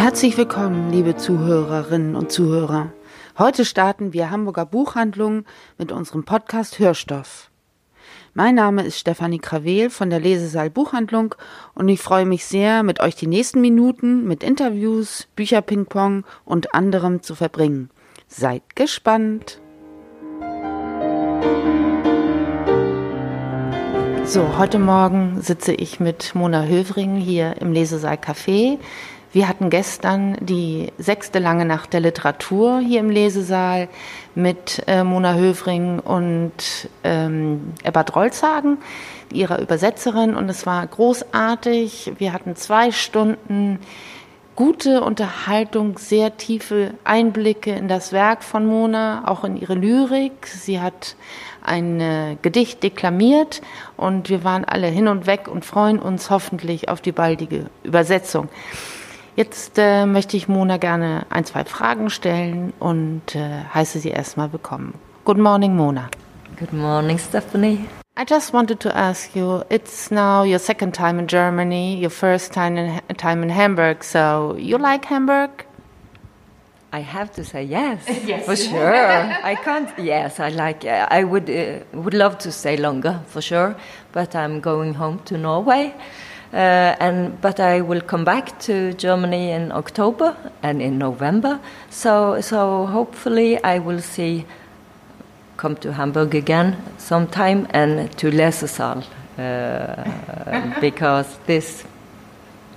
Herzlich willkommen, liebe Zuhörerinnen und Zuhörer. Heute starten wir Hamburger Buchhandlungen mit unserem Podcast Hörstoff. Mein Name ist Stefanie Krawel von der Lesesaal Buchhandlung und ich freue mich sehr, mit euch die nächsten Minuten mit Interviews, Bücherpingpong und anderem zu verbringen. Seid gespannt! So, heute Morgen sitze ich mit Mona Hövring hier im Lesesaal Café. Wir hatten gestern die sechste lange Nacht der Literatur hier im Lesesaal mit äh, Mona Hövring und ähm, Ebbert Rolzhagen, ihrer Übersetzerin, und es war großartig. Wir hatten zwei Stunden gute Unterhaltung, sehr tiefe Einblicke in das Werk von Mona, auch in ihre Lyrik. Sie hat ein äh, Gedicht deklamiert und wir waren alle hin und weg und freuen uns hoffentlich auf die baldige Übersetzung. Jetzt äh, möchte ich Mona gerne ein, zwei Fragen stellen und äh, heiße sie erstmal willkommen. Good morning, Mona. Good morning, Stephanie. I just wanted to ask you, it's now your second time in Germany, your first time in, time in Hamburg, so you like Hamburg? I have to say yes, yes. for sure. I can't. Yes, I like. Uh, I would uh, would love to stay longer for sure, but I'm going home to Norway. Uh, and but I will come back to Germany in October and in November. So so hopefully I will see come to Hamburg again sometime and to Lesesaal uh, because this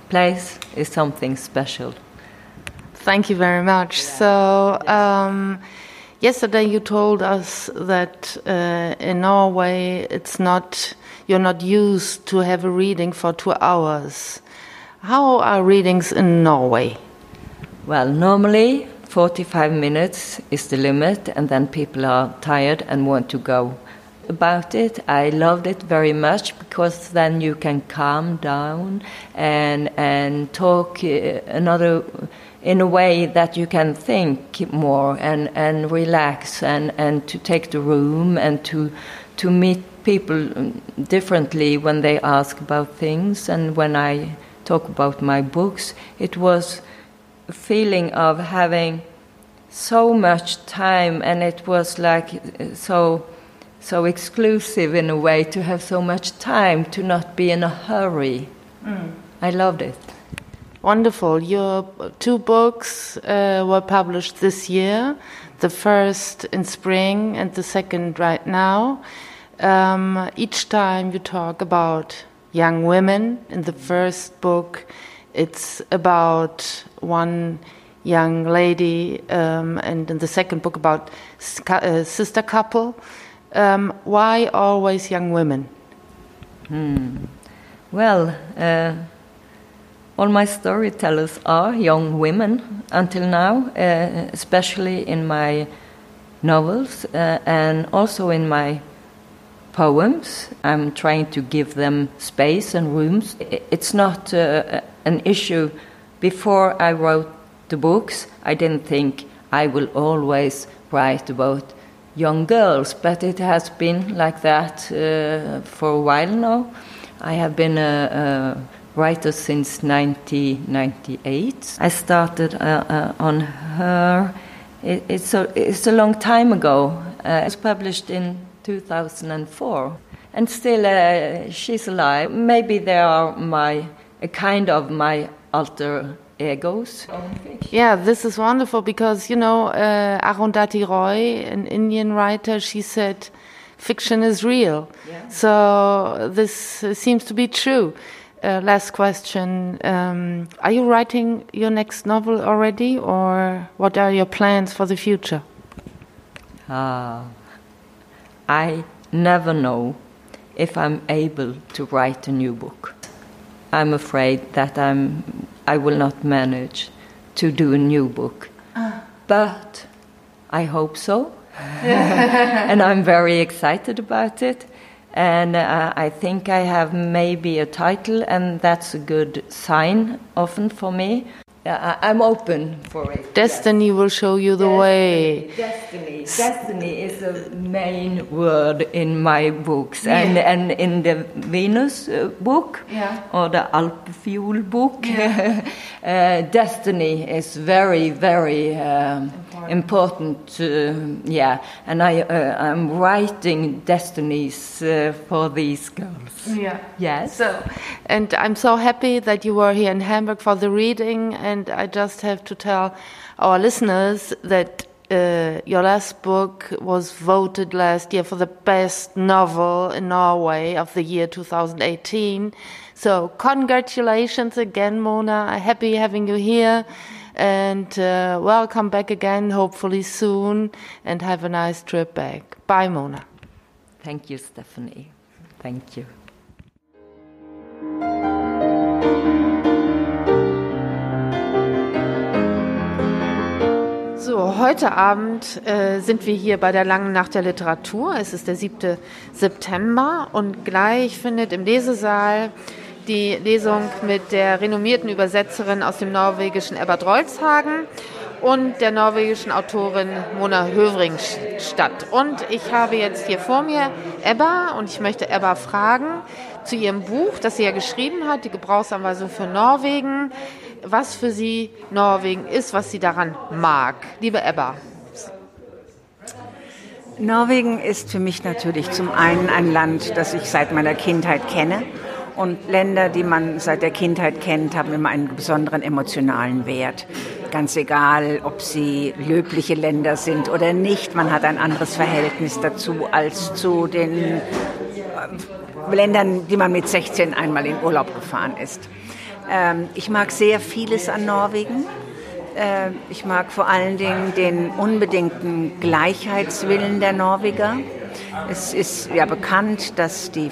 place is something special. Thank you very much. Yeah. So. Um, yesterday you told us that uh, in Norway it's not you're not used to have a reading for two hours. How are readings in Norway? Well, normally 45 minutes is the limit, and then people are tired and want to go. About it, I loved it very much because then you can calm down and and talk uh, another in a way that you can think more and, and relax and, and to take the room and to to meet people differently when they ask about things and when I talk about my books. It was a feeling of having so much time, and it was like so so exclusive in a way to have so much time to not be in a hurry. Mm. I loved it. Wonderful. Your two books uh, were published this year. The first in spring and the second right now. Um, each time you talk about young women. In the first book, it's about one young lady, um, and in the second book, about uh, sister couple. Um, why always young women? Hmm. Well, uh, all my storytellers are young women until now, uh, especially in my novels uh, and also in my poems. I'm trying to give them space and rooms. It's not uh, an issue. Before I wrote the books, I didn't think I will always write about young girls, but it has been like that uh, for a while now. I have been a, a writer since 1998. I started uh, uh, on her. It, it's, a, it's a long time ago. Uh, it was published in 2004. And still, uh, she's alive. Maybe they are my, a kind of my alter egos. Yeah, this is wonderful because, you know, uh, Arundhati Roy, an Indian writer, she said, fiction is real. Yeah. So this uh, seems to be true. Uh, last question. Um, are you writing your next novel already, or what are your plans for the future? Ah. I never know if I'm able to write a new book. I'm afraid that I'm, I will not manage to do a new book. But I hope so. and I'm very excited about it. And uh, I think I have maybe a title, and that's a good sign often for me. Uh, I'm open for it. Destiny yes. will show you the destiny, way. Destiny. Destiny is a main word in my books, yeah. and and in the Venus uh, book yeah. or the Alpfuel book, yeah. uh, destiny is very very um, important. yeah, and I uh, I'm writing destinies uh, for these girls. Yeah. Yes. So, and I'm so happy that you were here in Hamburg for the reading and and I just have to tell our listeners that uh, your last book was voted last year for the best novel in Norway of the year 2018. So, congratulations again, Mona. Happy having you here. And uh, welcome back again, hopefully soon. And have a nice trip back. Bye, Mona. Thank you, Stephanie. Thank you. So, heute Abend äh, sind wir hier bei der Langen Nacht der Literatur. Es ist der 7. September und gleich findet im Lesesaal die Lesung mit der renommierten Übersetzerin aus dem norwegischen Ebbert Rolzhagen und der norwegischen Autorin Mona Hövring statt. Und ich habe jetzt hier vor mir Ebba und ich möchte Ebba fragen zu ihrem Buch, das sie ja geschrieben hat, die Gebrauchsanweisung für Norwegen was für sie Norwegen ist, was sie daran mag. Liebe Ebba. Norwegen ist für mich natürlich zum einen ein Land, das ich seit meiner Kindheit kenne. Und Länder, die man seit der Kindheit kennt, haben immer einen besonderen emotionalen Wert. Ganz egal, ob sie löbliche Länder sind oder nicht, man hat ein anderes Verhältnis dazu als zu den äh, Ländern, die man mit 16 einmal in Urlaub gefahren ist. Ähm, ich mag sehr vieles an Norwegen. Äh, ich mag vor allen Dingen den unbedingten Gleichheitswillen der Norweger. Es ist ja bekannt, dass die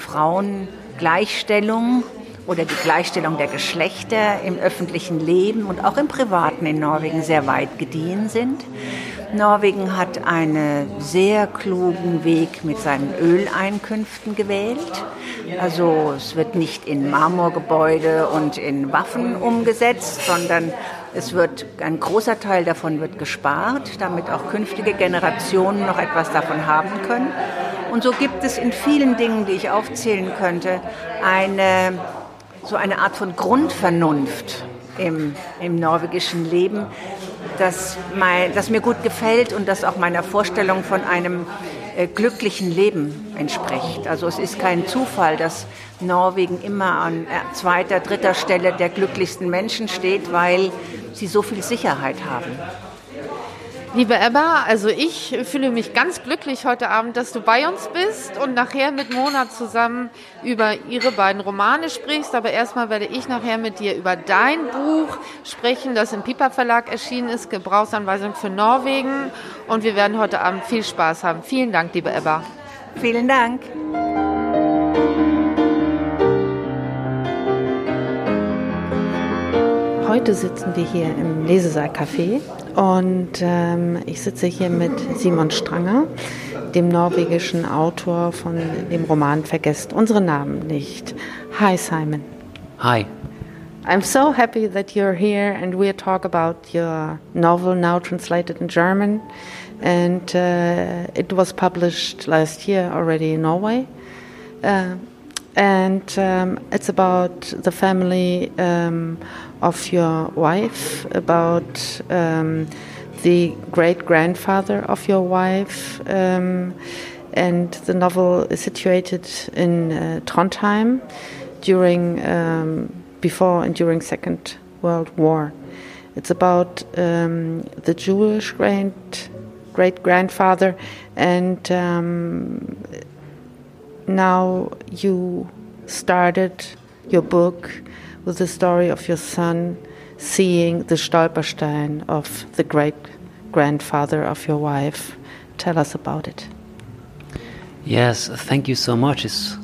Frauengleichstellung oder die Gleichstellung der Geschlechter im öffentlichen Leben und auch im privaten in Norwegen sehr weit gediehen sind. Norwegen hat einen sehr klugen Weg mit seinen Öleinkünften gewählt. Also es wird nicht in Marmorgebäude und in Waffen umgesetzt, sondern es wird ein großer Teil davon wird gespart, damit auch künftige Generationen noch etwas davon haben können. Und so gibt es in vielen Dingen, die ich aufzählen könnte, eine so eine Art von Grundvernunft im, im norwegischen Leben, das, mein, das mir gut gefällt und das auch meiner Vorstellung von einem äh, glücklichen Leben entspricht. Also es ist kein Zufall, dass Norwegen immer an äh, zweiter, dritter Stelle der glücklichsten Menschen steht, weil sie so viel Sicherheit haben. Liebe Emma, also ich fühle mich ganz glücklich heute Abend, dass du bei uns bist und nachher mit Mona zusammen über ihre beiden Romane sprichst. Aber erstmal werde ich nachher mit dir über dein Buch sprechen, das im Piper Verlag erschienen ist, Gebrauchsanweisung für Norwegen. Und wir werden heute Abend viel Spaß haben. Vielen Dank, liebe Ebba. Vielen Dank. Heute sitzen wir hier im Lesesaal Café und ähm, ich sitze hier mit Simon Stranger, dem norwegischen Autor von dem Roman Vergesst unsere Namen nicht. Hi Simon. Hi. I'm so happy that you're here and we'll talk about your novel now translated in German. And uh, it was published last year already in Norway. Uh, and um, it's about the family um, of your wife, about um, the great grandfather of your wife, um, and the novel is situated in uh, Trondheim during um, before and during Second World War. It's about um, the Jewish great great grandfather and now you started your book with the story of your son seeing the Stolperstein of the great grandfather of your wife. Tell us about it. Yes, thank you so much. It's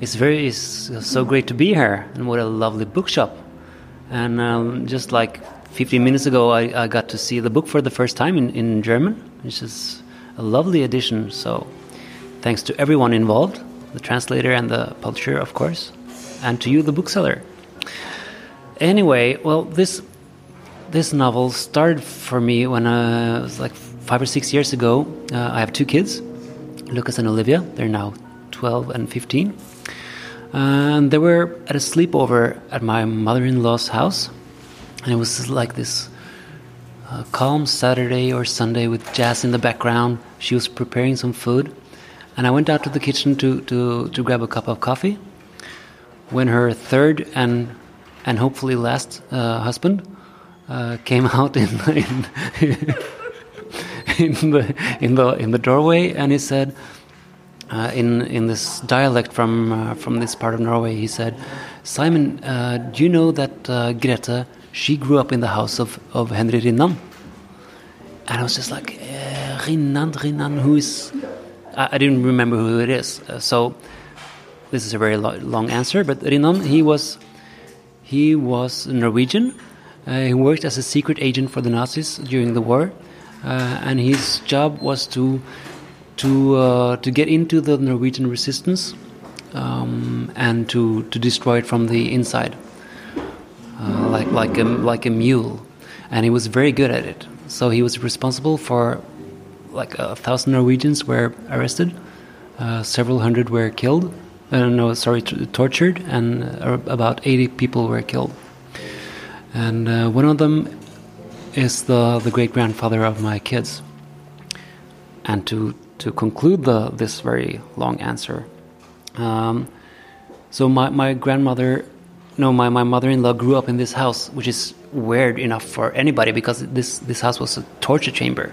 it's very it's so great to be here, and what a lovely bookshop. And um, just like 15 minutes ago, I, I got to see the book for the first time in, in German, which is a lovely edition. So, thanks to everyone involved the translator and the publisher, of course, and to you, the bookseller. Anyway, well, this this novel started for me when I was like five or six years ago. Uh, I have two kids, Lucas and Olivia. They're now 12 and 15. And they were at a sleepover at my mother in law's house. And it was like this uh, calm Saturday or Sunday with jazz in the background. She was preparing some food. And I went out to the kitchen to, to, to grab a cup of coffee. When her third and, and hopefully last uh, husband uh, came out in, in, in, the, in, the, in the doorway and he said, uh, in in this dialect from uh, from this part of Norway. He said, "Simon, uh, do you know that uh, Greta? She grew up in the house of of Henry Rinnan." And I was just like, uh, "Rinnan, Rinnan, who is?" I, I, didn't remember who it is. Uh, so this is a very lo long answer, but Rinnan, he was he was Norwegian. he worked as a secret agent for the Nazis during the war, and his job was to to uh, to get into the Norwegian resistance um, and to, to destroy it from the inside, uh, like like a like a mule, and he was very good at it. So he was responsible for like a thousand Norwegians were arrested, uh, several hundred were killed. Uh, no, sorry, tortured, and uh, about eighty people were killed. And uh, one of them is the the great grandfather of my kids. And to to conclude the, this very long answer. Um, so my, my grandmother, no, my, my mother-in-law grew up in this house, which is weird enough for anybody because this, this house was a torture chamber.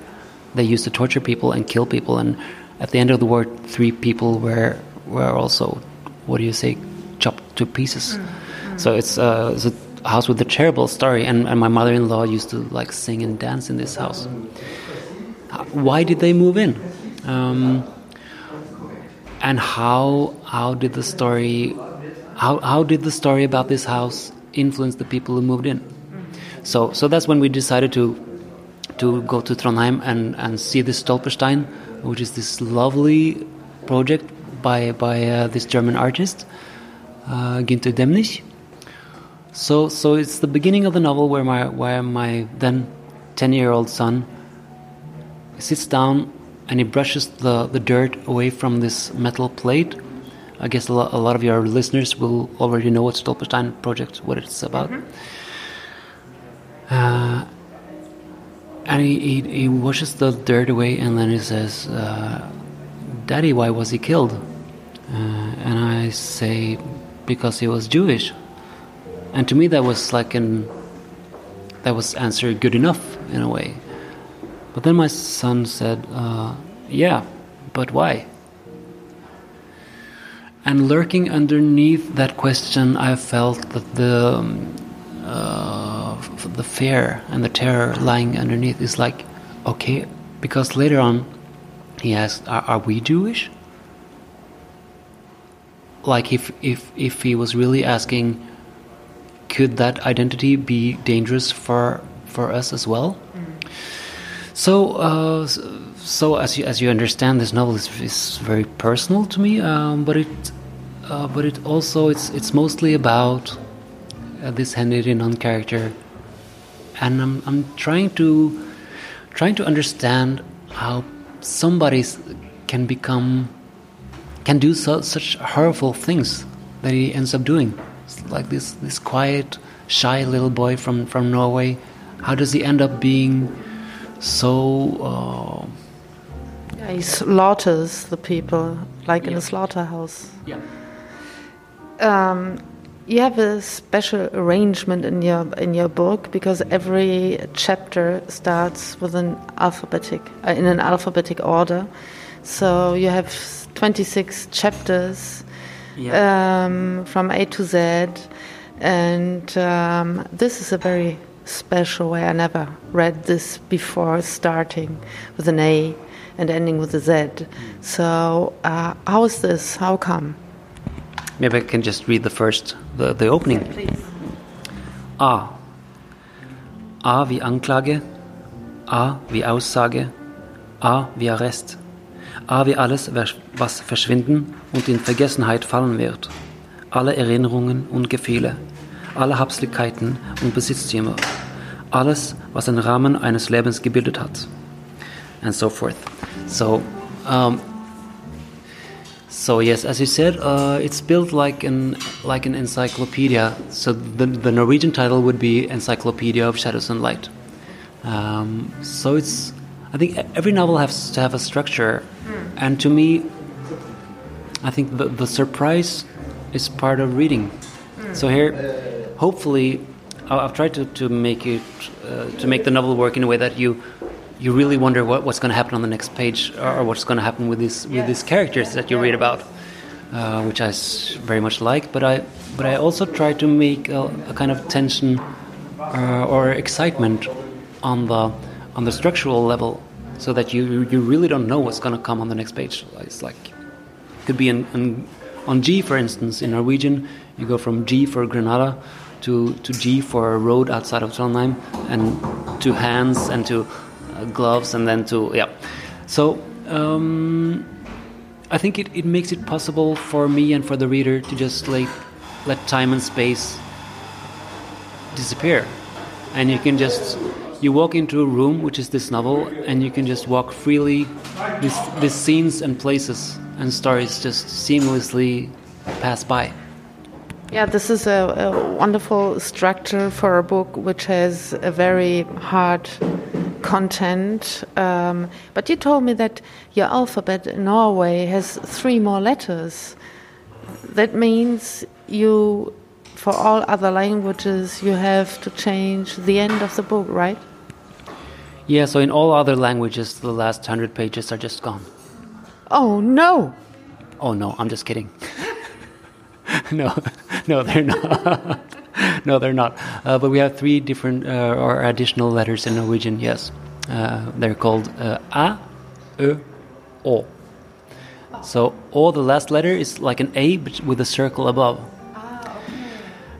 They used to torture people and kill people, and at the end of the war, three people were were also, what do you say, chopped to pieces. Mm, mm. So it's, uh, it's a house with a terrible story, and, and my mother-in-law used to like sing and dance in this house. Why did they move in? Um, and how how did the story how how did the story about this house influence the people who moved in? So so that's when we decided to to go to Trondheim and and see this Stolperstein, which is this lovely project by by uh, this German artist uh, Günther Demnig. So so it's the beginning of the novel where my where my then ten year old son sits down and he brushes the, the dirt away from this metal plate. I guess a lot, a lot of your listeners will already know what Stolperstein project, what it's about. Mm-hmm. Uh, and he, he, he, washes the dirt away and then he says, uh, Daddy, why was he killed? Uh, and I say, because he was Jewish. And to me, that was like an, that was answer good enough in a way. But then my son said, uh, Yeah, but why? And lurking underneath that question, I felt that the um, uh, the fear and the terror lying underneath is like, okay, because later on, he asked, "Are, are we Jewish?" Like if if if he was really asking, could that identity be dangerous for for us as well? Mm. So, uh, so as you as you understand, this novel is, is very personal to me, um, but it uh, but it also it's it's mostly about uh, this Henry Rinnan character, and I'm I'm trying to trying to understand how somebody can become can do so, such horrible things that he ends up doing, like this this quiet, shy little boy from from Norway. How does he end up being? so. Uh, yeah, he slaughters the people like yeah. in a slaughterhouse. Yeah. Um, you have a special arrangement in your in your book because every chapter starts with an alphabetic uh, in an alphabetic order. So you have 26 chapters yeah. um, from A to Z, and um, this is a very special way. I never read this before starting with an A and ending with a Z. So, uh, how is this? How come? Maybe I can just read the first, the, the opening. Ah. A. Wie Anklage, A wie Aussage, A wie Arrest, A wie alles, was verschwinden und in Vergessenheit fallen wird, alle Erinnerungen und Gefühle, alle Habseligkeiten und Besitztümer, alles, was den Rahmen eines Lebens gebildet hat, and so forth. So, um, so yes, as you said, uh, it's built like an like an encyclopedia. So the the Norwegian title would be Encyclopedia of Shadows and Light. Um, so it's I think every novel has to have a structure, mm. and to me, I think the the surprise is part of reading. Mm. So here, hopefully, I've tried to, to make it uh, to make the novel work in a way that you you really wonder what, what's going to happen on the next page or what's going to happen with these with these characters that you read about, uh, which I very much like. But I but I also try to make a, a kind of tension uh, or excitement on the on the structural level, so that you you really don't know what's going to come on the next page. It's like could be in, in on G, for instance, in Norwegian, you go from G for Granada to, to G for a road outside of Trondheim, and to hands and to gloves, and then to yeah. So um, I think it, it makes it possible for me and for the reader to just like let time and space disappear, and you can just you walk into a room, which is this novel, and you can just walk freely. These, these scenes and places and stories just seamlessly pass by. Yeah, this is a, a, wonderful structure for a book which has a very hard content. Um, but you told me that your alphabet in Norway has three more letters. That means you, for all other languages, you have to change the end of the book, right? Yeah, so in all other languages, the last hundred pages are just gone. Oh, no. Oh, no, I'm just kidding. no, no, they're not. no, they're not. Uh, but we have three different uh, or additional letters in Norwegian. Yes, uh, they're called uh, a, ö, o. So o, the last letter, is like an a but with a circle above.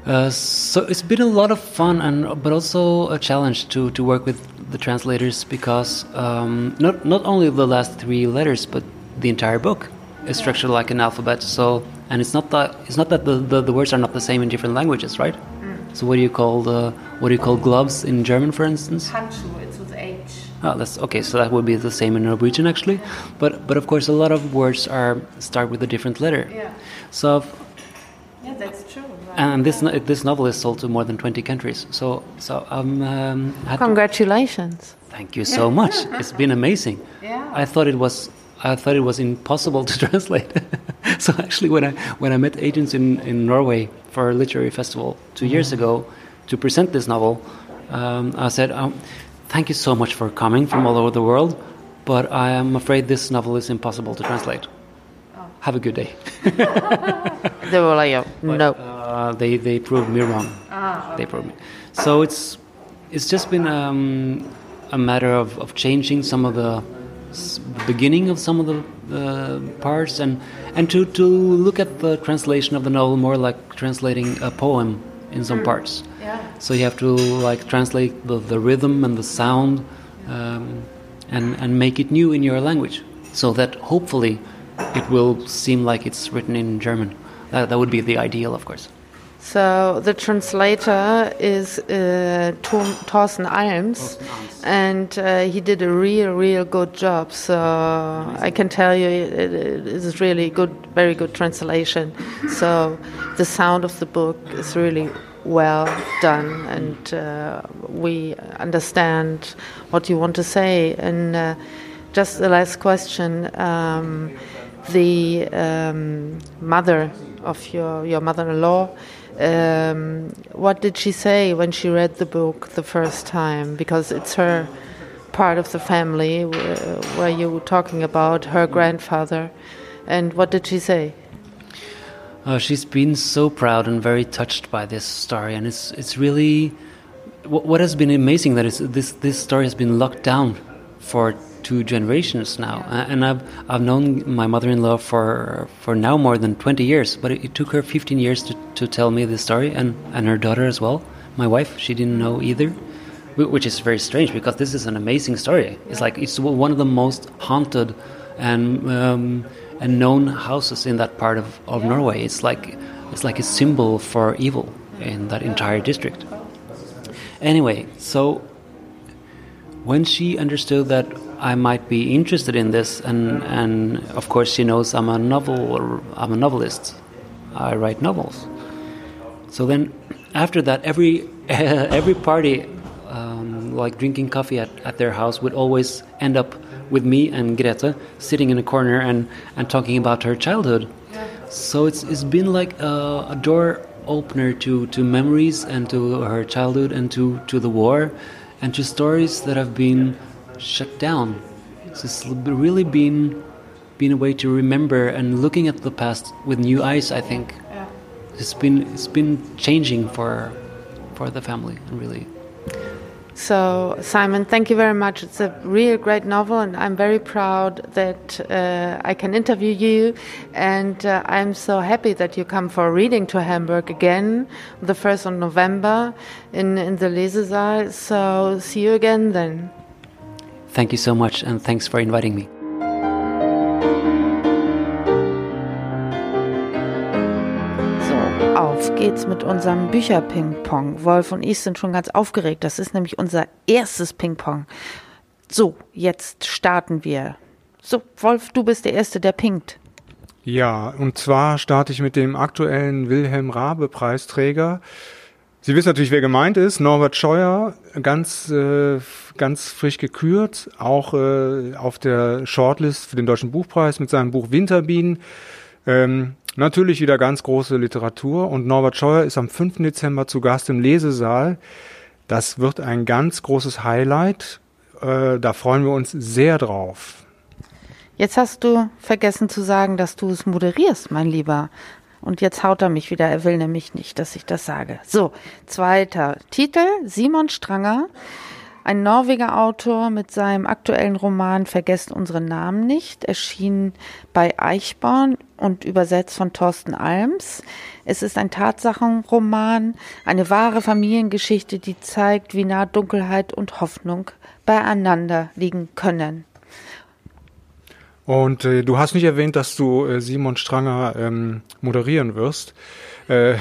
Uh, so it's been a lot of fun and but also a challenge to, to work with the translators because um, not not only the last three letters but the entire book is structured like an alphabet. So and it's not that it's not that the, the, the words are not the same in different languages, right? So what do you call the what do you call gloves in German, for instance? Handschuhe. It's with H. Oh, that's okay. So that would be the same in Norwegian, actually. But but of course, a lot of words are start with a different letter. Yeah. So. Yeah, that's true. Right. And this this novel is sold to more than twenty countries. So so um. um Congratulations. Thank you so much. it's been amazing. Yeah. I thought it was I thought it was impossible to translate. so actually, when I when I met agents in, in Norway for a literary festival 2 years mm-hmm. ago to present this novel, um, I said, um, "Thank you so much for coming from all over the world, but I am afraid this novel is impossible to translate. Oh. Have a good day." they were like, "No." uh, they they proved me wrong. Ah, okay. They proved me. So it's it's just been um, a matter of, of changing some of the beginning of some of the uh, parts and and to to look at the translation of the novel more like translating a poem in some mm. parts yeah. so you have to like translate the, the rhythm and the sound um, and and make it new in your language so that hopefully it will seem like it's written in German that, that would be the ideal of course so the translator is uh, Thorsten Alms, and uh, he did a real, real good job. So I can tell you, it, it is really good, very good translation. So the sound of the book is really well done, and uh, we understand what you want to say. And uh, just the last question: um, the um, mother of your your mother-in-law um, what did she say when she read the book the first time? Because it's her part of the family where, where you were talking about her grandfather. And what did she say? Uh, she's been so proud and very touched by this story, and it's it's really what, has been amazing that this this story has been locked down for two generations now, and I've I've known my mother-in-law for for now more than 20 years. But it, it, took her 15 years to, to tell me this story, and and her daughter as well. My wife, she didn't know either. which is very strange because this is an amazing story. It's like it's one of the most haunted and um, and known houses in that part of, of Norway. It's like it's like a symbol for evil in that entire district. Anyway, so when she understood that I might be interested in this, and and of course she knows I'm a novel I'm a novelist. I write novels. So then, after that, every every party, um, like drinking coffee at, at their house, would always end up with me and Greta sitting in a corner and, and talking about her childhood. So it's it's been like a, a door opener to, to memories and to her childhood and to, to the war and to stories that have been shut down. It's really been been a way to remember and looking at the past with new eyes. I think yeah. it's been it's been changing for for the family and really. So, Simon, thank you very much. It's a real great novel, and I'm very proud that uh, I can interview you. And uh, I'm so happy that you come for a reading to Hamburg again, the 1st of November in, in the Lesesaal. So, see you again then. Thank you so much, and thanks for inviting me. Auf geht's mit unserem Bücher-Ping-Pong. Wolf und ich sind schon ganz aufgeregt. Das ist nämlich unser erstes Ping-Pong. So, jetzt starten wir. So, Wolf, du bist der Erste, der pinkt. Ja, und zwar starte ich mit dem aktuellen Wilhelm Rabe Preisträger. Sie wissen natürlich, wer gemeint ist. Norbert Scheuer, ganz, äh, ganz frisch gekürt, auch äh, auf der Shortlist für den Deutschen Buchpreis mit seinem Buch Winterbienen. Ähm, Natürlich wieder ganz große Literatur und Norbert Scheuer ist am 5. Dezember zu Gast im Lesesaal. Das wird ein ganz großes Highlight. Äh, da freuen wir uns sehr drauf. Jetzt hast du vergessen zu sagen, dass du es moderierst, mein Lieber. Und jetzt haut er mich wieder. Er will nämlich nicht, dass ich das sage. So, zweiter Titel. Simon Stranger ein Norweger Autor mit seinem aktuellen Roman Vergesst unsere Namen nicht, erschien bei Eichborn und übersetzt von Thorsten Alms. Es ist ein Tatsachenroman, eine wahre Familiengeschichte, die zeigt, wie nah Dunkelheit und Hoffnung beieinander liegen können. Und äh, du hast nicht erwähnt, dass du äh, Simon Stranger ähm, moderieren wirst. Äh,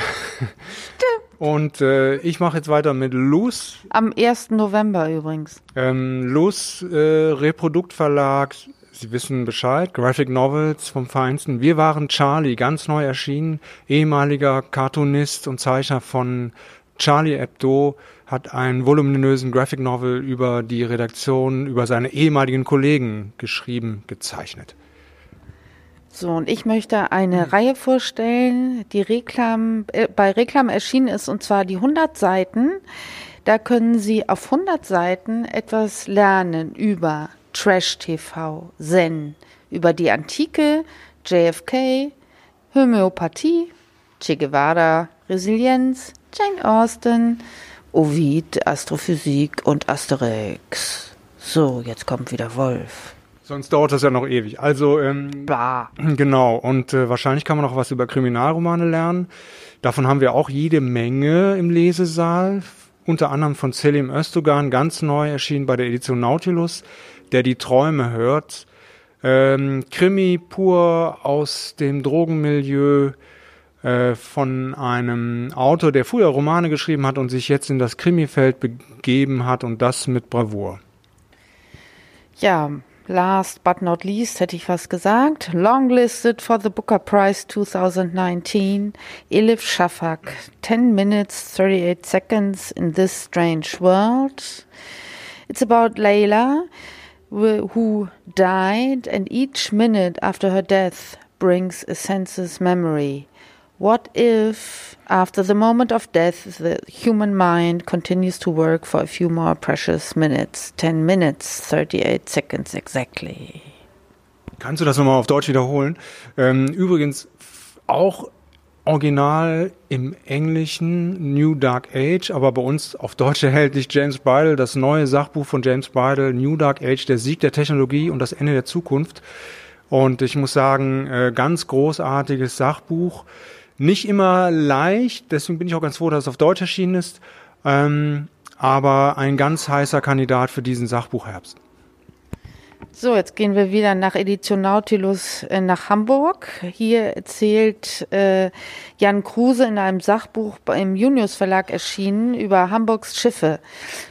Und äh, ich mache jetzt weiter mit Luz. Am 1. November übrigens. Ähm, Luz, äh, Reproduktverlag, Sie wissen Bescheid, Graphic Novels vom Feinsten. Wir waren Charlie, ganz neu erschienen, ehemaliger Cartoonist und Zeichner von Charlie Hebdo, hat einen voluminösen Graphic Novel über die Redaktion, über seine ehemaligen Kollegen geschrieben, gezeichnet. So, und ich möchte eine mhm. Reihe vorstellen, die Reklam, äh, bei Reklam erschienen ist, und zwar die 100 Seiten. Da können Sie auf 100 Seiten etwas lernen über Trash-TV, Zen, über die Antike, JFK, Homöopathie, Che Guevara, Resilienz, Jane Austen, Ovid, Astrophysik und Asterix. So, jetzt kommt wieder Wolf. Sonst dauert das ja noch ewig. Also, ähm, bah. genau. Und äh, wahrscheinlich kann man noch was über Kriminalromane lernen. Davon haben wir auch jede Menge im Lesesaal. Unter anderem von Selim Özdogan, ganz neu erschienen bei der Edition Nautilus, der die Träume hört. Ähm, Krimi pur aus dem Drogenmilieu äh, von einem Autor, der früher Romane geschrieben hat und sich jetzt in das Krimifeld begeben hat und das mit Bravour. Ja, last but not least hätte ich was gesagt, longlisted for the Booker Prize 2019, Elif Shafak, 10 minutes 38 seconds in this strange world. It's about Layla, who died, and each minute after her death brings a census memory. What if, after the moment of death, the human mind continues to work for a few more precious minutes? 10 minutes, 38 seconds exactly. Kannst du das nochmal auf Deutsch wiederholen? Ähm, übrigens auch original im Englischen New Dark Age, aber bei uns auf Deutsch erhältlich James Bridle, das neue Sachbuch von James Bridle, New Dark Age, der Sieg der Technologie und das Ende der Zukunft. Und ich muss sagen, äh, ganz großartiges Sachbuch. Nicht immer leicht, deswegen bin ich auch ganz froh, dass es auf Deutsch erschienen ist. Ähm, aber ein ganz heißer Kandidat für diesen Sachbuchherbst. So, jetzt gehen wir wieder nach Edition Nautilus äh, nach Hamburg. Hier erzählt äh, Jan Kruse in einem Sachbuch im Junius Verlag erschienen über Hamburgs Schiffe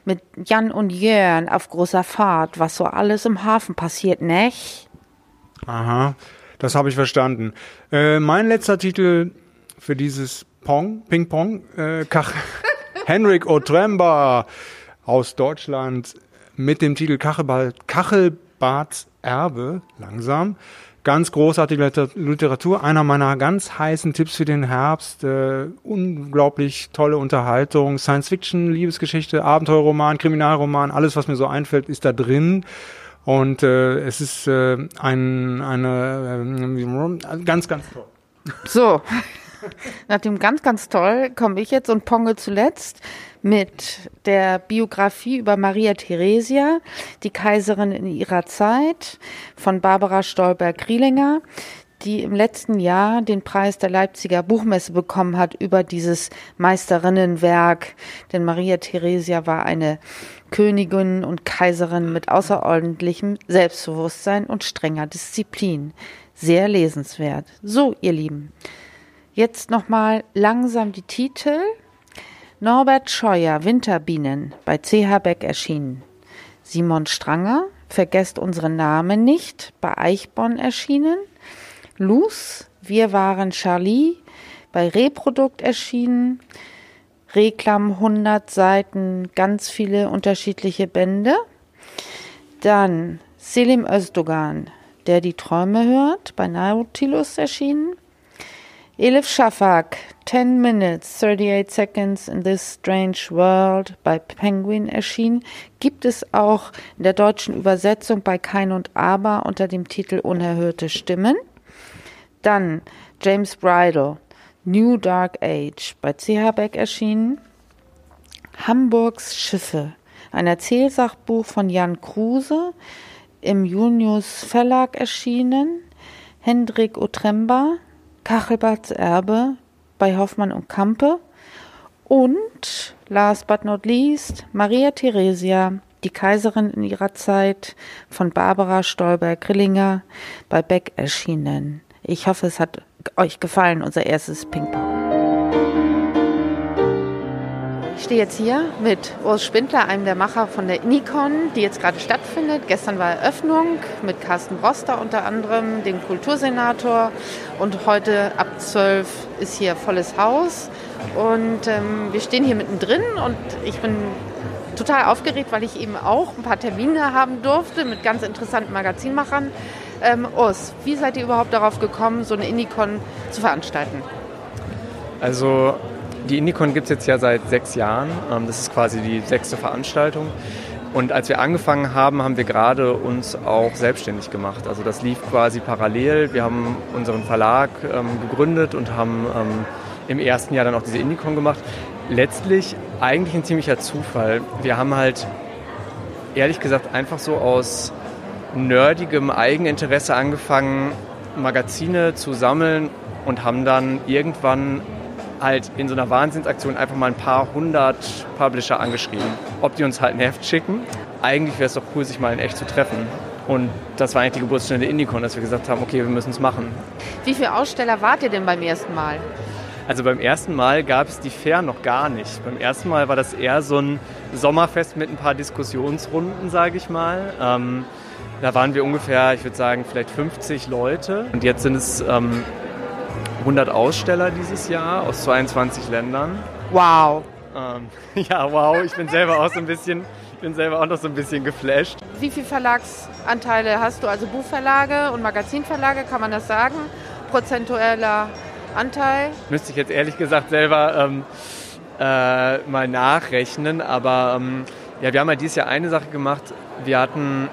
mit Jan und Jörn auf großer Fahrt, was so alles im Hafen passiert, nicht? Aha, das habe ich verstanden. Äh, mein letzter Titel für dieses Pong, Ping-Pong, äh, Henrik Otremba aus Deutschland mit dem Titel Kachelball, Kachelbarts Erbe, langsam. Ganz großartige Literatur, einer meiner ganz heißen Tipps für den Herbst. Äh, unglaublich tolle Unterhaltung, Science Fiction, Liebesgeschichte, Abenteuerroman, Kriminalroman, alles, was mir so einfällt, ist da drin. Und äh, es ist äh, ein, eine äh, ganz, ganz toll. So, nach dem ganz, ganz toll komme ich jetzt und ponge zuletzt mit der Biografie über Maria Theresia, die Kaiserin in ihrer Zeit von Barbara Stolberg-Krielinger, die im letzten Jahr den Preis der Leipziger Buchmesse bekommen hat über dieses Meisterinnenwerk. Denn Maria Theresia war eine Königin und Kaiserin mit außerordentlichem Selbstbewusstsein und strenger Disziplin. Sehr lesenswert. So, ihr Lieben. Jetzt nochmal langsam die Titel. Norbert Scheuer, Winterbienen, bei CH Beck erschienen. Simon Stranger, Vergesst unseren Namen nicht, bei Eichborn erschienen. Luz, Wir waren Charlie, bei Reprodukt erschienen. Reklam 100 Seiten, ganz viele unterschiedliche Bände. Dann Selim Özdogan, der die Träume hört, bei Nautilus erschienen. Elif Shafak, 10 Minutes, 38 Seconds in This Strange World bei Penguin erschienen, gibt es auch in der deutschen Übersetzung bei Kein und Aber unter dem Titel Unerhörte Stimmen. Dann James Bridle, New Dark Age bei CH Beck erschienen. Hamburgs Schiffe, ein Erzählsachbuch von Jan Kruse, im Junius Verlag erschienen. Hendrik Otremba, Kachelbarts Erbe bei Hoffmann und Kampe und last but not least Maria Theresia, die Kaiserin in ihrer Zeit von Barbara Stolberg-Grillinger bei Beck erschienen. Ich hoffe, es hat euch gefallen, unser erstes Ping-Pong. Ich stehe jetzt hier mit Urs Spindler, einem der Macher von der Nikon, die jetzt gerade stattfindet. Gestern war Eröffnung mit Carsten Broster unter anderem, dem Kultursenator. Und heute ab 12 ist hier volles Haus. Und ähm, wir stehen hier mittendrin und ich bin total aufgeregt, weil ich eben auch ein paar Termine haben durfte mit ganz interessanten Magazinmachern. Ähm, Urs, wie seid ihr überhaupt darauf gekommen, so eine Indicon zu veranstalten? Also die Indicon gibt es jetzt ja seit sechs Jahren. Ähm, das ist quasi die sechste Veranstaltung. Und als wir angefangen haben, haben wir gerade uns auch selbstständig gemacht. Also das lief quasi parallel. Wir haben unseren Verlag ähm, gegründet und haben ähm, im ersten Jahr dann auch diese Indicon gemacht. Letztlich eigentlich ein ziemlicher Zufall. Wir haben halt ehrlich gesagt einfach so aus nerdigem Eigeninteresse angefangen, Magazine zu sammeln und haben dann irgendwann halt in so einer Wahnsinnsaktion einfach mal ein paar hundert Publisher angeschrieben, ob die uns halt ein Heft schicken. Eigentlich wäre es doch cool, sich mal in echt zu treffen. Und das war eigentlich die Geburtsstunde der Indicon, dass wir gesagt haben, okay, wir müssen es machen. Wie viele Aussteller wart ihr denn beim ersten Mal? Also beim ersten Mal gab es die Fair noch gar nicht. Beim ersten Mal war das eher so ein Sommerfest mit ein paar Diskussionsrunden, sage ich mal. Ähm, da waren wir ungefähr, ich würde sagen, vielleicht 50 Leute. Und jetzt sind es ähm, 100 Aussteller dieses Jahr aus 22 Ländern. Wow. Ähm, ja, wow, ich bin selber auch so ein bisschen, ich bin selber auch noch so ein bisschen geflasht. Wie viele Verlagsanteile hast du? Also Buchverlage und Magazinverlage, kann man das sagen? Prozentueller Anteil? Müsste ich jetzt ehrlich gesagt selber ähm, äh, mal nachrechnen, aber ähm, ja, wir haben halt dieses Jahr eine Sache gemacht. Wir hatten,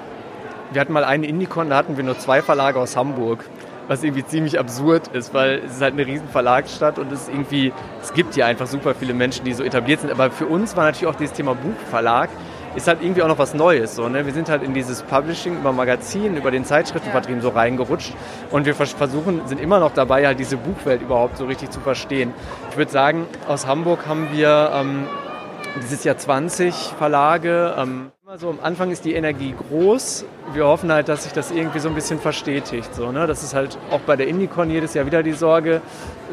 wir hatten mal einen Indicon, da hatten wir nur zwei Verlage aus Hamburg was irgendwie ziemlich absurd ist, weil es ist halt eine riesen Verlagsstadt und es ist irgendwie, es gibt hier einfach super viele Menschen, die so etabliert sind. Aber für uns war natürlich auch dieses Thema Buchverlag ist halt irgendwie auch noch was Neues. So, ne? Wir sind halt in dieses Publishing über Magazin, über den Zeitschriftenvertrieb ja. so reingerutscht und wir versuchen, sind immer noch dabei, halt diese Buchwelt überhaupt so richtig zu verstehen. Ich würde sagen, aus Hamburg haben wir ähm, dieses Jahr 20 Verlage. Ähm, so am Anfang ist die Energie groß. Wir hoffen halt, dass sich das irgendwie so ein bisschen verstetigt. So, ne? Das ist halt auch bei der Indicon jedes Jahr wieder die Sorge.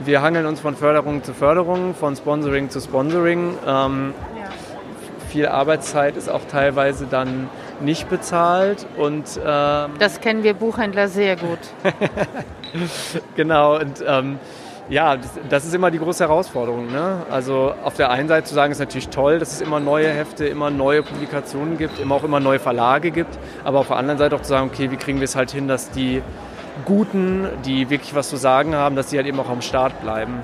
Wir hangeln uns von Förderung zu Förderung, von Sponsoring zu Sponsoring. Ähm, ja. Viel Arbeitszeit ist auch teilweise dann nicht bezahlt und ähm, das kennen wir Buchhändler sehr gut. genau und ähm, ja, das, ist immer die große Herausforderung. Ne? Also auf der einen Seite zu sagen, ist natürlich toll, dass es immer neue Hefte, immer neue Publikationen gibt, immer auch immer neue Verlage gibt, aber auf der anderen Seite auch zu sagen, okay, wie kriegen wir es halt hin, dass die Guten, die wirklich was zu sagen haben, dass sie halt eben auch am Start bleiben.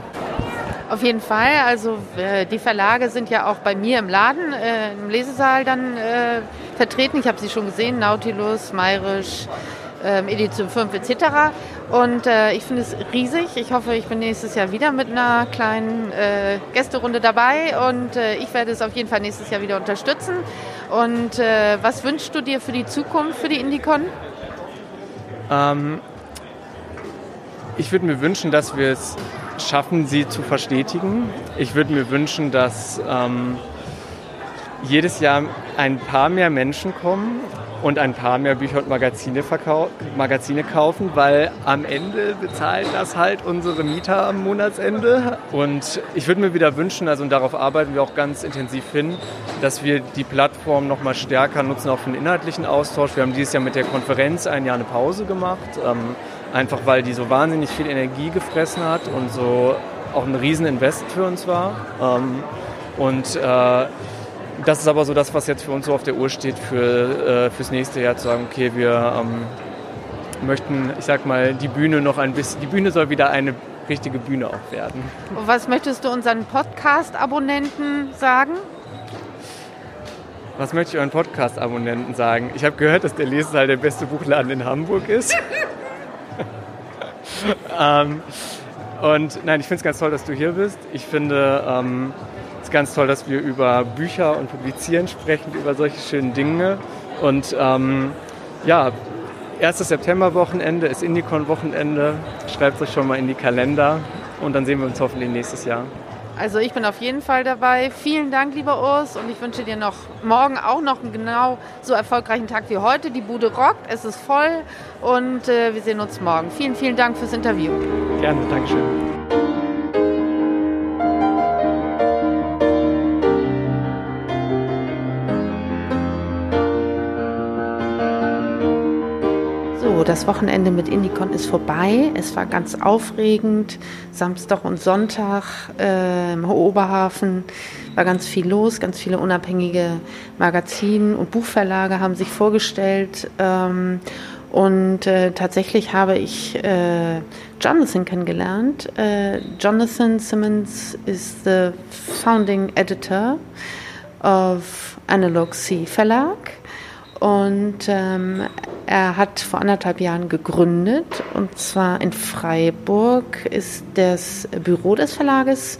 Auf jeden Fall. Also äh, die Verlage sind ja auch bei mir im Laden, äh, im Lesesaal dann äh, vertreten. Ich habe sie schon gesehen, Nautilus, Mayrisch, ähm, Edition 5 etc. Und äh, ich finde es riesig. Ich hoffe, ich bin nächstes Jahr wieder mit einer kleinen äh, Gästerunde dabei und äh, ich werde es auf jeden Fall nächstes Jahr wieder unterstützen. Und äh, was wünschst du dir für die Zukunft, für die Indicon? Ähm, ich würde mir wünschen, dass wir es schaffen, sie zu verstetigen. Ich würde mir wünschen, dass ähm, jedes Jahr ein paar mehr Menschen kommen und ein paar mehr Bücher und Magazine, Magazine kaufen, weil am Ende bezahlt das halt unsere Mieter am Monatsende. Und ich würde mir wieder wünschen, also und darauf arbeiten wir auch ganz intensiv hin, dass wir die Plattform noch mal stärker nutzen, auch für den inhaltlichen Austausch. Wir haben dieses Jahr mit der Konferenz ein Jahr eine Pause gemacht. Ähm, Einfach weil die so wahnsinnig viel Energie gefressen hat und so auch ein Rieseninvest für uns war. Ähm, und äh, das ist aber so das, was jetzt für uns so auf der Uhr steht für, äh, fürs nächste Jahr, zu sagen, okay, wir ähm, möchten, ich sag mal, die Bühne noch ein bisschen, die Bühne soll wieder eine richtige Bühne auch werden. Und was möchtest du unseren Podcast-Abonnenten sagen? Was möchte ich euren Podcast-Abonnenten sagen? Ich habe gehört, dass der Lesesaal der beste Buchladen in Hamburg ist. ähm, und nein, ich finde es ganz toll, dass du hier bist. Ich finde ähm, es ganz toll, dass wir über Bücher und Publizieren sprechen, über solche schönen Dinge. Und ähm, ja, erstes September-Wochenende ist Indicon-Wochenende. Schreibt euch schon mal in die Kalender und dann sehen wir uns hoffentlich nächstes Jahr. Also ich bin auf jeden Fall dabei. Vielen Dank, lieber Urs. Und ich wünsche dir noch morgen auch noch einen genau so erfolgreichen Tag wie heute. Die Bude rockt, es ist voll und äh, wir sehen uns morgen. Vielen, vielen Dank fürs Interview. Gerne, Dankeschön. Das Wochenende mit Indicon ist vorbei. Es war ganz aufregend. Samstag und Sonntag äh, im Oberhafen war ganz viel los. Ganz viele unabhängige Magazine und Buchverlage haben sich vorgestellt. Ähm, und äh, tatsächlich habe ich äh, Jonathan kennengelernt. Äh, Jonathan Simmons ist the founding editor of Analog C Verlag. Und ähm, er hat vor anderthalb Jahren gegründet und zwar in Freiburg ist das Büro des Verlages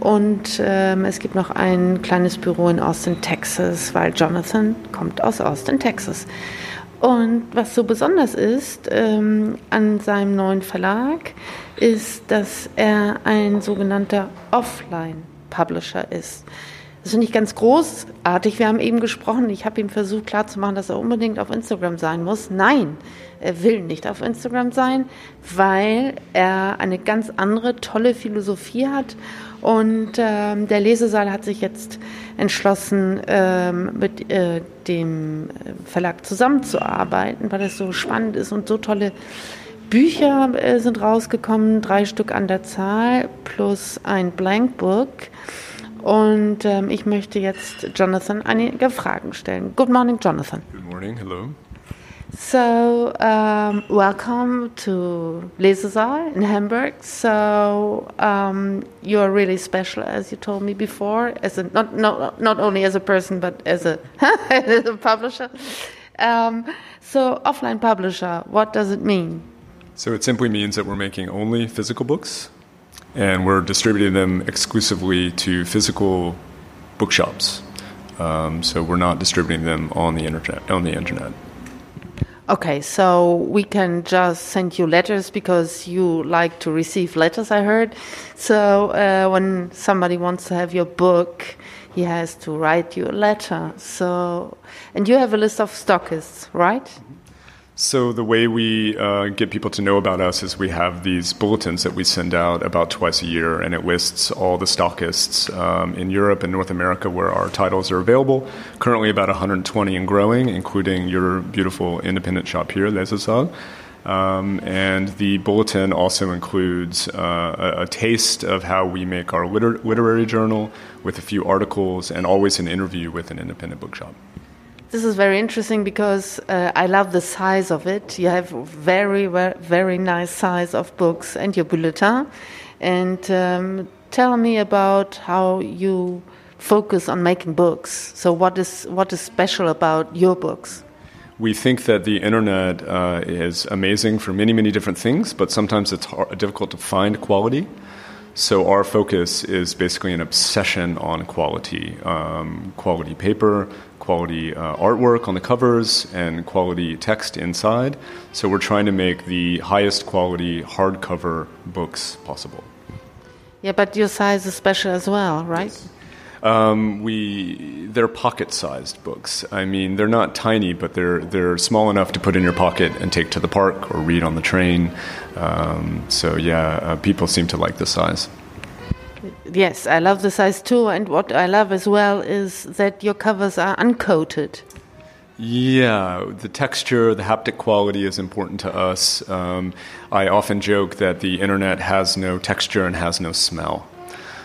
und ähm, es gibt noch ein kleines Büro in Austin, Texas, weil Jonathan kommt aus Austin, Texas. Und was so besonders ist ähm, an seinem neuen Verlag, ist, dass er ein sogenannter Offline-Publisher ist. Das finde ich ganz großartig. Wir haben eben gesprochen, ich habe ihm versucht klarzumachen, dass er unbedingt auf Instagram sein muss. Nein, er will nicht auf Instagram sein, weil er eine ganz andere, tolle Philosophie hat. Und ähm, der Lesesaal hat sich jetzt entschlossen, ähm, mit äh, dem Verlag zusammenzuarbeiten, weil es so spannend ist und so tolle Bücher äh, sind rausgekommen, drei Stück an der Zahl plus ein Blankbook. Und ähm, ich möchte jetzt Jonathan einige Fragen stellen. Good morning, Jonathan. Good morning, hello. So, um, welcome to Lesesaal in Hamburg. So, um, you are really special, as you told me before, as a, not, not, not only as a person, but as a, as a publisher. Um, so, offline publisher, what does it mean? So, it simply means that we're making only physical books and we're distributing them exclusively to physical bookshops. Um, so we're not distributing them on the internet. On the internet. Okay, so we can just send you letters because you like to receive letters, I heard. So uh, when somebody wants to have your book, he has to write you a letter. So, and you have a list of stockists, right? So the way we uh, get people to know about us is we have these bulletins that we send out about twice a year, and it lists all the stockists um, in Europe and North America where our titles are available. Currently, about 120 and growing, including your beautiful independent shop here, Les Asal. Um, and the bulletin also includes uh, a, a, taste of how we make our liter- literary journal with a few articles and always an interview with an independent bookshop. This is very interesting because uh, I love the size of it. You have very, very, nice size of books and your bulletin. And um, tell me about how you focus on making books. So, what is what is special about your books? We think that the internet uh, is amazing for many, many different things, but sometimes it's hard, difficult to find quality. So our focus is basically an obsession on quality, um, quality paper, quality uh, artwork on the covers, and quality text inside. So we're trying to make the highest quality hardcover books possible. Yeah, but your size is special as well, right? Yes. Um, we they're pocket-sized books. I mean, they're not tiny, but they're they're small enough to put in your pocket and take to the park or read on the train. Um, so yeah, uh, people seem to like the size. Yes, I love the size too, and what I love as well is that your covers are uncoated. Yeah, the texture, the haptic quality is important to us. Um, I often joke that the internet has no texture and has no smell.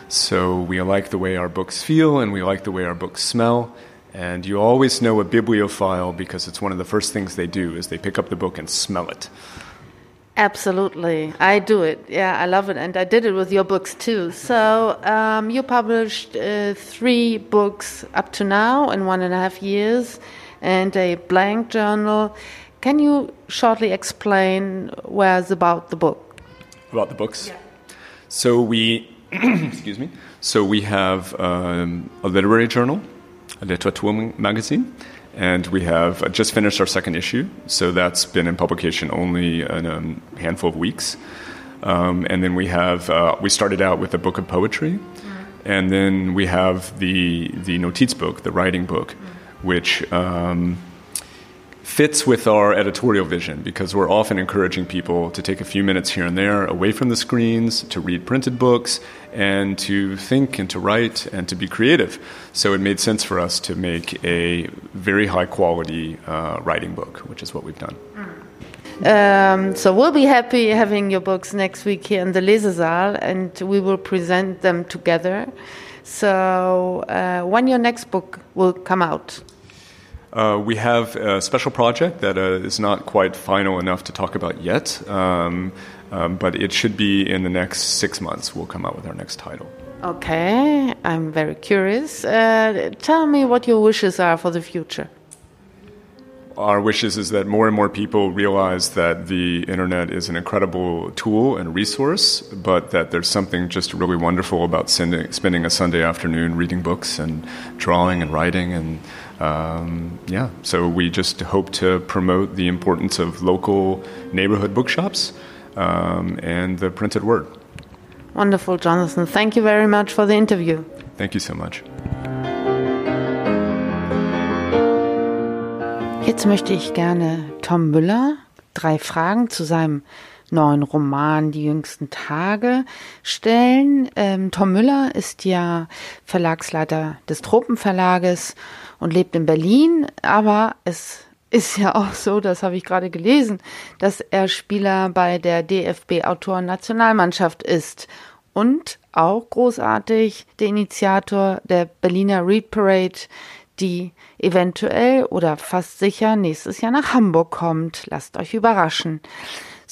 So we like the way our books feel and we like the way our books smell. And you always know a bibliophile because it's one of the first things they do is they pick up the book and smell it. Absolutely, I do it. Yeah, I love it, and I did it with your books too. So um, you published uh, three books up to now in one and a half years, and a blank journal. Can you shortly explain where's about the book? About the books. Yeah. So we, excuse me. So we have um, a literary journal, a literature magazine and we have just finished our second issue. So that's been in publication only in a handful of weeks. Um, and then we have uh, we started out with a book of poetry, and then we have the the notiz book, the writing book, which. Um, fits with our editorial vision because we're often encouraging people to take a few minutes here and there away from the screens to read printed books and to think and to write and to be creative. So it made sense for us to make a very high quality uh, writing book, which is what we've done. Um, so we'll be happy having your books next week here in the Lesesaal, and we will present them together. So uh, when your next book will come out? Uh, we have a special project that uh, is not quite final enough to talk about yet, um, um, but it should be in the next six months. We'll come out with our next title. Okay, I'm very curious. Uh, tell me what your wishes are for the future. Our wishes is that more and more people realize that the internet is an incredible tool and resource, but that there's something just really wonderful about sending, spending a Sunday afternoon reading books and drawing and writing and um, yeah, so we just hope to promote the importance of local neighborhood bookshops um, and the printed word. Wonderful, Jonathan. Thank you very much for the interview. Thank you so much. Jetzt möchte ich gerne Tom Müller drei Fragen zu seinem neuen Roman Die jüngsten Tage stellen. Ähm, Tom Müller ist ja Verlagsleiter des Tropenverlages und lebt in Berlin, aber es ist ja auch so, das habe ich gerade gelesen, dass er Spieler bei der DFB Autoren-Nationalmannschaft ist und auch großartig der Initiator der Berliner Read Parade, die eventuell oder fast sicher nächstes Jahr nach Hamburg kommt. Lasst euch überraschen.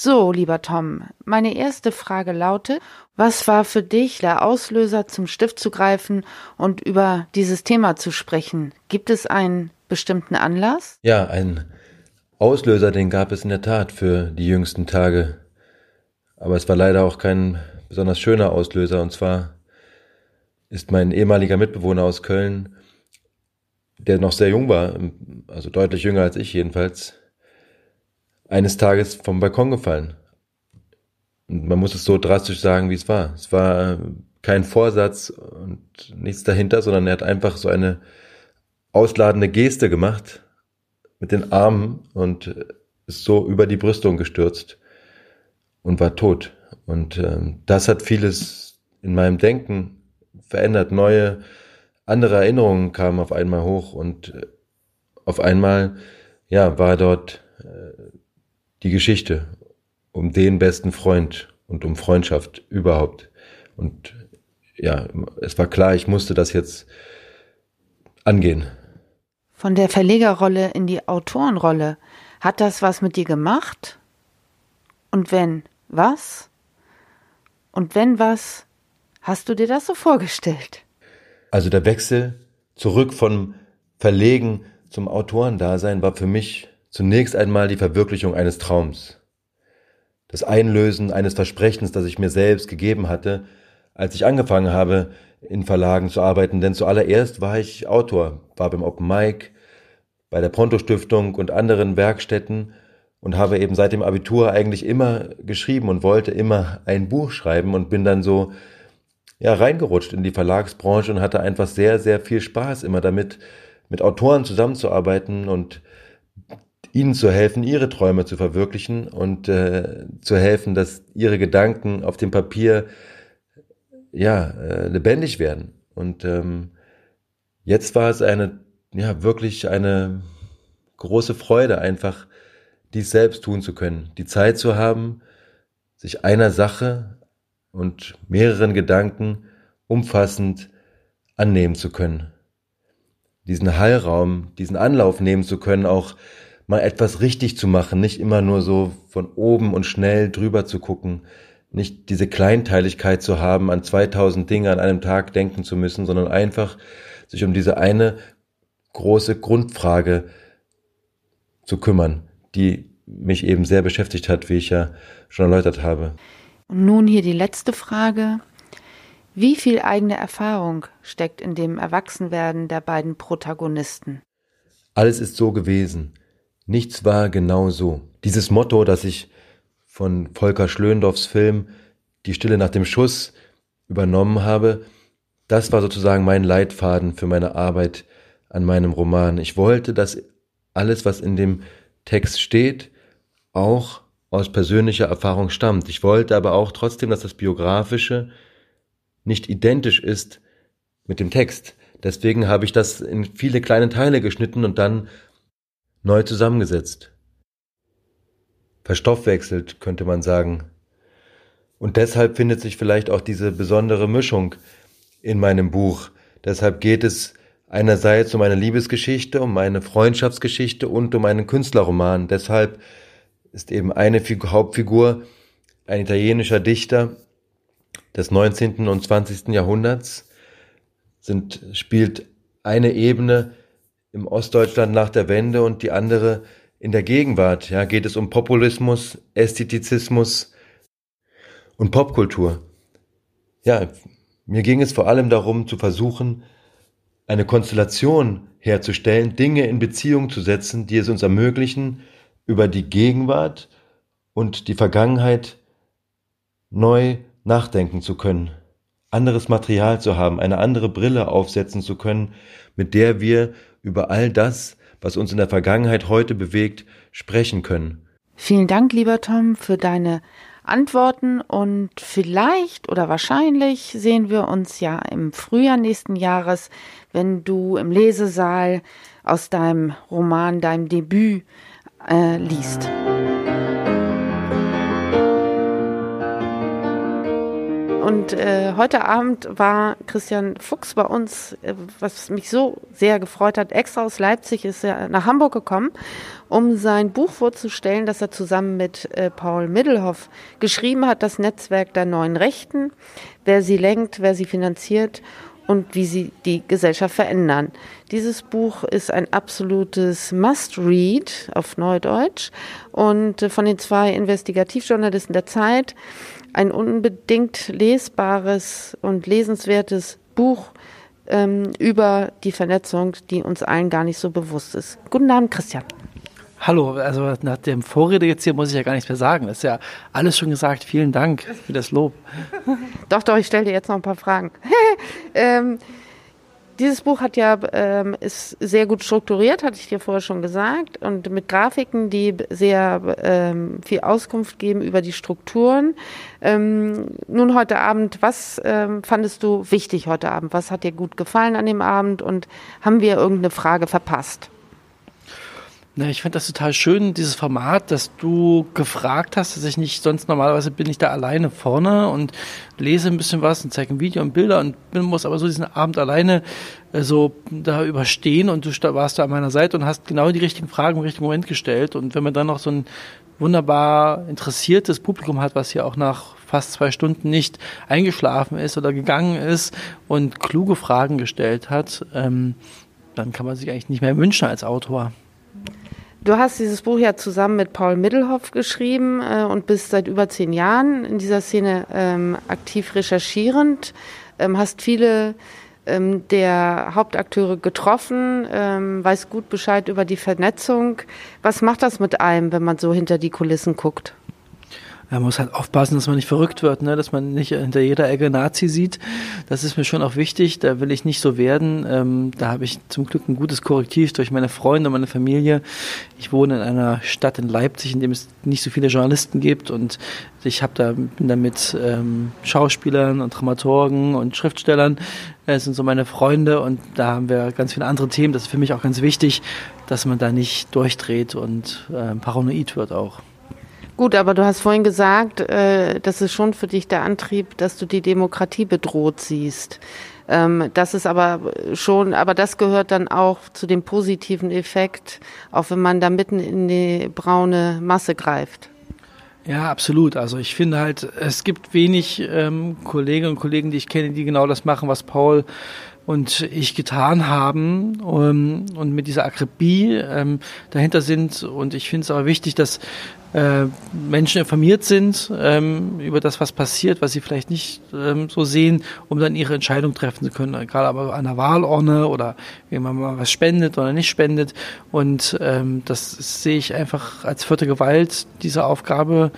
So, lieber Tom, meine erste Frage lautet, was war für dich der Auslöser, zum Stift zu greifen und über dieses Thema zu sprechen? Gibt es einen bestimmten Anlass? Ja, ein Auslöser, den gab es in der Tat für die jüngsten Tage. Aber es war leider auch kein besonders schöner Auslöser. Und zwar ist mein ehemaliger Mitbewohner aus Köln, der noch sehr jung war, also deutlich jünger als ich jedenfalls, eines Tages vom Balkon gefallen. Und man muss es so drastisch sagen, wie es war. Es war kein Vorsatz und nichts dahinter, sondern er hat einfach so eine ausladende Geste gemacht mit den Armen und ist so über die Brüstung gestürzt und war tot. Und ähm, das hat vieles in meinem Denken verändert. Neue, andere Erinnerungen kamen auf einmal hoch und äh, auf einmal, ja, war dort äh, die Geschichte um den besten Freund und um Freundschaft überhaupt. Und ja, es war klar, ich musste das jetzt angehen. Von der Verlegerrolle in die Autorenrolle, hat das was mit dir gemacht? Und wenn, was? Und wenn was, hast du dir das so vorgestellt? Also der Wechsel zurück vom Verlegen zum Autorendasein war für mich zunächst einmal die Verwirklichung eines Traums. Das Einlösen eines Versprechens, das ich mir selbst gegeben hatte, als ich angefangen habe, in Verlagen zu arbeiten. Denn zuallererst war ich Autor, war beim Open Mic, bei der Pronto Stiftung und anderen Werkstätten und habe eben seit dem Abitur eigentlich immer geschrieben und wollte immer ein Buch schreiben und bin dann so ja reingerutscht in die Verlagsbranche und hatte einfach sehr sehr viel Spaß immer damit mit Autoren zusammenzuarbeiten und ihnen zu helfen, ihre Träume zu verwirklichen und äh, zu helfen, dass ihre Gedanken auf dem Papier ja äh, lebendig werden. Und ähm, jetzt war es eine ja wirklich eine große Freude, einfach dies selbst tun zu können, die Zeit zu haben, sich einer Sache und mehreren Gedanken umfassend annehmen zu können. Diesen Heilraum, diesen Anlauf nehmen zu können, auch mal etwas richtig zu machen, nicht immer nur so von oben und schnell drüber zu gucken, nicht diese Kleinteiligkeit zu haben, an 2000 Dinge an einem Tag denken zu müssen, sondern einfach sich um diese eine große Grundfrage zu kümmern, die mich eben sehr beschäftigt hat, wie ich ja schon erläutert habe. Und nun hier die letzte Frage. Wie viel eigene Erfahrung steckt in dem Erwachsenwerden der beiden Protagonisten? Alles ist so gewesen. Nichts war genau so. Dieses Motto, das ich von Volker Schlöndorffs Film Die Stille nach dem Schuss übernommen habe, das war sozusagen mein Leitfaden für meine Arbeit an meinem Roman. Ich wollte, dass alles, was in dem Text steht, auch aus persönlicher Erfahrung stammt. Ich wollte aber auch trotzdem, dass das Biografische nicht identisch ist mit dem Text. Deswegen habe ich das in viele kleine Teile geschnitten und dann neu zusammengesetzt. Verstoffwechselt, könnte man sagen. Und deshalb findet sich vielleicht auch diese besondere Mischung in meinem Buch. Deshalb geht es einerseits um eine Liebesgeschichte, um eine Freundschaftsgeschichte und um einen Künstlerroman. Deshalb ist eben eine Hauptfigur ein italienischer Dichter des 19. und 20. Jahrhunderts, sind, spielt eine Ebene im Ostdeutschland nach der Wende und die andere in der Gegenwart. Ja, geht es um Populismus, Ästhetizismus und Popkultur. Ja, mir ging es vor allem darum zu versuchen, eine Konstellation herzustellen, Dinge in Beziehung zu setzen, die es uns ermöglichen, über die Gegenwart und die Vergangenheit neu nachdenken zu können, anderes Material zu haben, eine andere Brille aufsetzen zu können, mit der wir über all das, was uns in der Vergangenheit heute bewegt, sprechen können. Vielen Dank, lieber Tom, für deine Antworten und vielleicht oder wahrscheinlich sehen wir uns ja im Frühjahr nächsten Jahres, wenn du im Lesesaal aus deinem Roman, deinem Debüt äh, liest. Und äh, heute Abend war Christian Fuchs bei uns, äh, was mich so sehr gefreut hat. Extra aus Leipzig ist er nach Hamburg gekommen, um sein Buch vorzustellen, das er zusammen mit äh, Paul Middelhoff geschrieben hat, das Netzwerk der neuen Rechten, wer sie lenkt, wer sie finanziert und wie sie die Gesellschaft verändern. Dieses Buch ist ein absolutes Must-Read auf Neudeutsch und äh, von den zwei Investigativjournalisten der Zeit ein unbedingt lesbares und lesenswertes Buch ähm, über die Vernetzung, die uns allen gar nicht so bewusst ist. Guten Abend, Christian. Hallo, also nach dem Vorrede jetzt hier muss ich ja gar nichts mehr sagen. Das ist ja alles schon gesagt. Vielen Dank für das Lob. doch, doch, ich stelle dir jetzt noch ein paar Fragen. ähm, dieses Buch hat ja ähm, ist sehr gut strukturiert, hatte ich dir vorher schon gesagt, und mit Grafiken, die sehr ähm, viel Auskunft geben über die Strukturen. Ähm, nun heute Abend, was ähm, fandest du wichtig heute Abend? Was hat dir gut gefallen an dem Abend? Und haben wir irgendeine Frage verpasst? Na, ich finde das total schön, dieses Format, dass du gefragt hast, dass ich nicht, sonst normalerweise bin ich da alleine vorne und lese ein bisschen was und zeige ein Video und Bilder und muss aber so diesen Abend alleine äh, so da überstehen und du warst da an meiner Seite und hast genau die richtigen Fragen im richtigen Moment gestellt und wenn man dann noch so ein wunderbar interessiertes Publikum hat, was hier auch nach fast zwei Stunden nicht eingeschlafen ist oder gegangen ist und kluge Fragen gestellt hat, ähm, dann kann man sich eigentlich nicht mehr wünschen als Autor. Du hast dieses Buch ja zusammen mit Paul Middelhoff geschrieben äh, und bist seit über zehn Jahren in dieser Szene ähm, aktiv recherchierend, ähm, hast viele ähm, der Hauptakteure getroffen, ähm, weiß gut Bescheid über die Vernetzung. Was macht das mit einem, wenn man so hinter die Kulissen guckt? Man muss halt aufpassen, dass man nicht verrückt wird, ne? dass man nicht hinter jeder Ecke Nazi sieht. Das ist mir schon auch wichtig. Da will ich nicht so werden. Ähm, da habe ich zum Glück ein gutes Korrektiv durch meine Freunde und meine Familie. Ich wohne in einer Stadt in Leipzig, in dem es nicht so viele Journalisten gibt und ich habe da bin da mit ähm, Schauspielern und Dramaturgen und Schriftstellern. Das sind so meine Freunde und da haben wir ganz viele andere Themen. Das ist für mich auch ganz wichtig, dass man da nicht durchdreht und äh, paranoid wird auch. Gut, aber du hast vorhin gesagt, äh, das ist schon für dich der Antrieb, dass du die Demokratie bedroht siehst. Ähm, das ist aber schon, aber das gehört dann auch zu dem positiven Effekt, auch wenn man da mitten in die braune Masse greift. Ja, absolut. Also ich finde halt, es gibt wenig ähm, Kolleginnen und Kollegen, die ich kenne, die genau das machen, was Paul und ich getan haben um, und mit dieser Akribie ähm, dahinter sind. Und ich finde es aber wichtig, dass äh, Menschen informiert sind ähm, über das, was passiert, was sie vielleicht nicht ähm, so sehen, um dann ihre Entscheidung treffen zu können. Gerade aber an der Wahlurne oder wenn man mal was spendet oder nicht spendet. Und ähm, das sehe ich einfach als vierte Gewalt, diese Aufgabe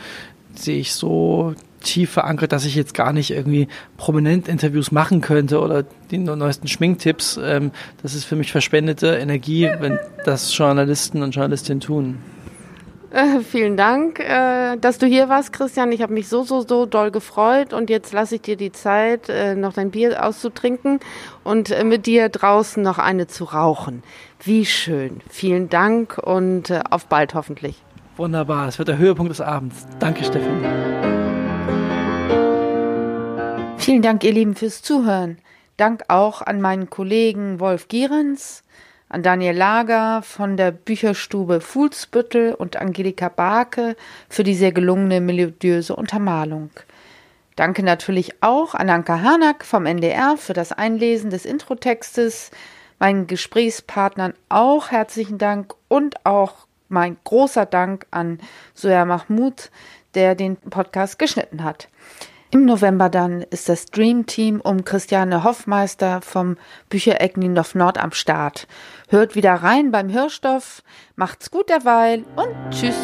sehe ich so tief verankert, dass ich jetzt gar nicht irgendwie prominent Interviews machen könnte oder die neuesten Schminktipps. Ähm, das ist für mich verschwendete Energie, wenn das Journalisten und Journalistinnen tun. Äh, vielen Dank, äh, dass du hier warst, Christian. Ich habe mich so, so, so doll gefreut und jetzt lasse ich dir die Zeit, äh, noch dein Bier auszutrinken und äh, mit dir draußen noch eine zu rauchen. Wie schön. Vielen Dank und äh, auf bald hoffentlich. Wunderbar, es wird der Höhepunkt des Abends. Danke, Steffen. Vielen Dank, ihr Lieben, fürs Zuhören. Dank auch an meinen Kollegen Wolf Gierens, an Daniel Lager von der Bücherstube Fuhlsbüttel und Angelika Barke für die sehr gelungene melodiöse Untermalung. Danke natürlich auch an Anka Harnack vom NDR für das Einlesen des Introtextes, meinen Gesprächspartnern auch herzlichen Dank und auch mein großer Dank an Soja Mahmoud, der den Podcast geschnitten hat. Im November dann ist das Dream Team um Christiane Hoffmeister vom Büchereck Niendorf Nord am Start. Hört wieder rein beim Hörstoff. Macht's gut derweil und tschüss.